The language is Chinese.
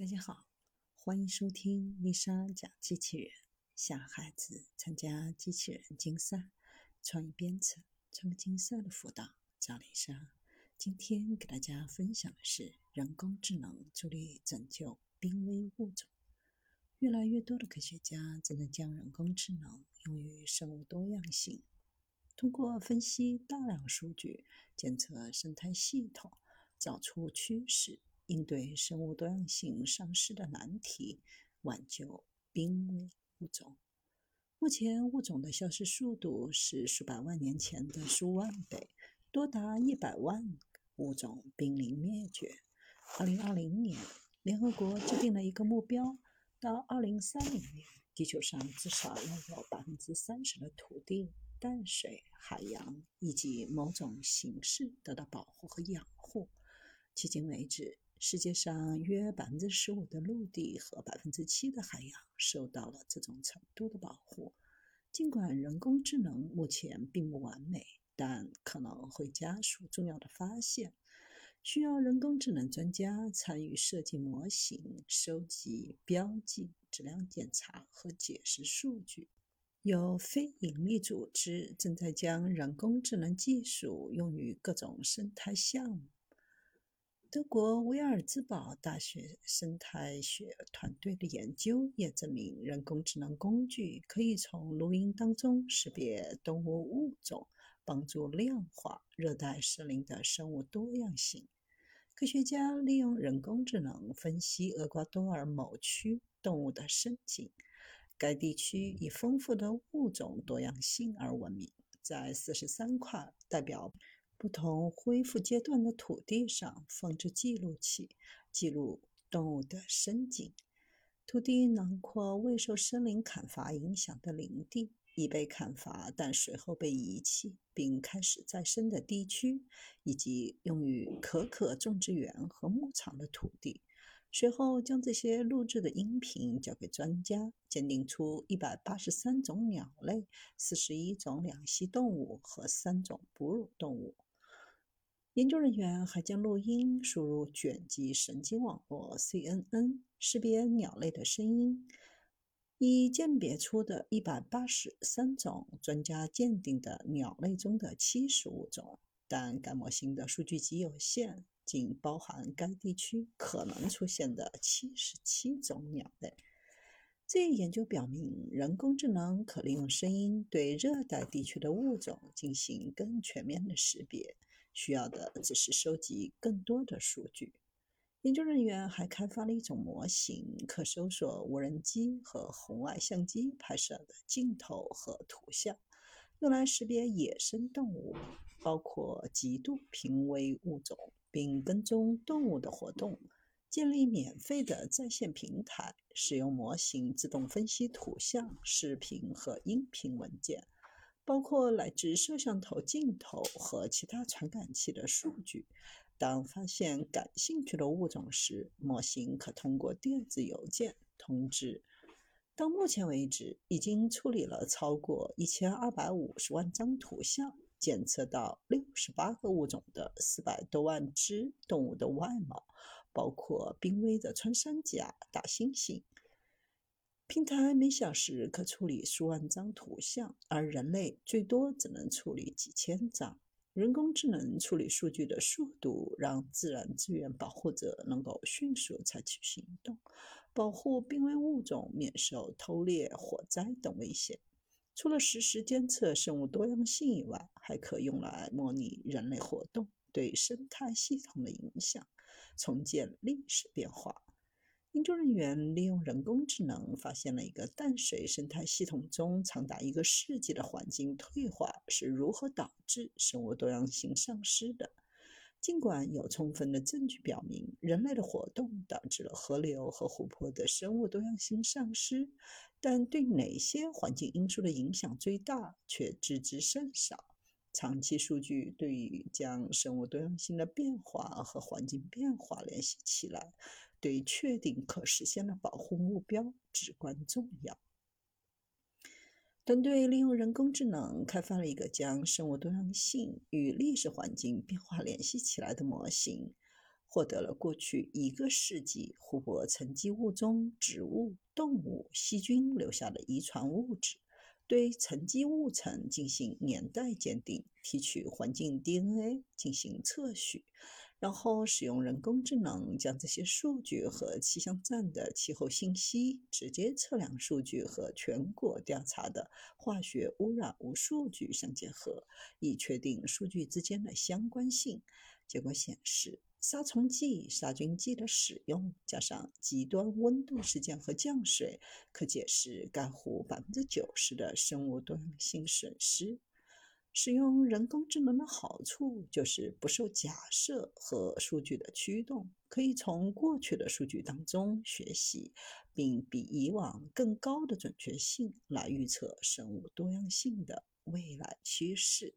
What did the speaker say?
大家好，欢迎收听丽莎讲机器人。小孩子参加机器人竞赛、创意编程、创客竞赛的辅导，找丽莎。今天给大家分享的是人工智能助力拯救濒危物种。越来越多的科学家正在将人工智能用于生物多样性，通过分析大量数据，检测生态系统，找出趋势。应对生物多样性丧失的难题，挽救濒危物种。目前，物种的消失速度是数百万年前的数万倍，多达一百万物种濒临灭绝。二零二零年，联合国制定了一个目标：到二零三零年，地球上至少要有百分之三十的土地、淡水、海洋以及某种形式得到保护和养护。迄今为止，世界上约百分之十五的陆地和百分之七的海洋受到了这种程度的保护。尽管人工智能目前并不完美，但可能会加速重要的发现。需要人工智能专家参与设计模型、收集、标记、质量检查和解释数据。有非营利组织正在将人工智能技术用于各种生态项目。德国威尔兹堡大学生态学团队的研究也证明，人工智能工具可以从录音当中识别动物物种，帮助量化热带森林的生物多样性。科学家利用人工智能分析厄瓜多尔某区动物的生境，该地区以丰富的物种多样性而闻名，在四十三块代表。不同恢复阶段的土地上放置记录器，记录动物的生境。土地囊括未受森林砍伐影响的林地、已被砍伐但随后被遗弃并开始再生的地区，以及用于可可种植园和牧场的土地。随后将这些录制的音频交给专家，鉴定出一百八十三种鸟类、四十一种两栖动物和三种哺乳动物。研究人员还将录音输入卷积神经网络 （CNN），识别鸟类的声音，以鉴别出的一百八十三种专家鉴定的鸟类中的七十五种。但该模型的数据集有限，仅包含该地区可能出现的七十七种鸟类。这一研究表明，人工智能可利用声音对热带地区的物种进行更全面的识别。需要的只是收集更多的数据。研究人员还开发了一种模型，可搜索无人机和红外相机拍摄的镜头和图像，用来识别野生动物，包括极度濒危物种，并跟踪动物的活动。建立免费的在线平台，使用模型自动分析图像、视频和音频文件。包括来自摄像头镜头和其他传感器的数据。当发现感兴趣的物种时，模型可通过电子邮件通知。到目前为止，已经处理了超过一千二百五十万张图像，检测到六十八个物种的四百多万只动物的外貌，包括濒危的穿山甲、大猩猩。平台每小时可处理数万张图像，而人类最多只能处理几千张。人工智能处理数据的速度让自然资源保护者能够迅速采取行动，保护濒危物种免受偷猎、火灾等危险。除了实时监测生物多样性以外，还可用来模拟人类活动对生态系统的影响，重建历史变化。研究人员利用人工智能发现了一个淡水生态系统中长达一个世纪的环境退化是如何导致生物多样性丧失的。尽管有充分的证据表明人类的活动导致了河流和湖泊的生物多样性丧失，但对哪些环境因素的影响最大却知之甚少。长期数据对于将生物多样性的变化和环境变化联系起来。对确定可实现的保护目标至关重要。团队利用人工智能开发了一个将生物多样性与历史环境变化联系起来的模型。获得了过去一个世纪湖泊沉积物中植物、动物、细菌留下的遗传物质，对沉积物层进行年代鉴定，提取环境 DNA 进行测序。然后使用人工智能将这些数据和气象站的气候信息、直接测量数据和全国调查的化学污染物数据相结合，以确定数据之间的相关性。结果显示，杀虫剂、杀菌剂的使用加上极端温度事件和降水，可解释该湖百分之九十的生物多样性损失。使用人工智能的好处就是不受假设和数据的驱动，可以从过去的数据当中学习，并比以往更高的准确性来预测生物多样性的未来趋势。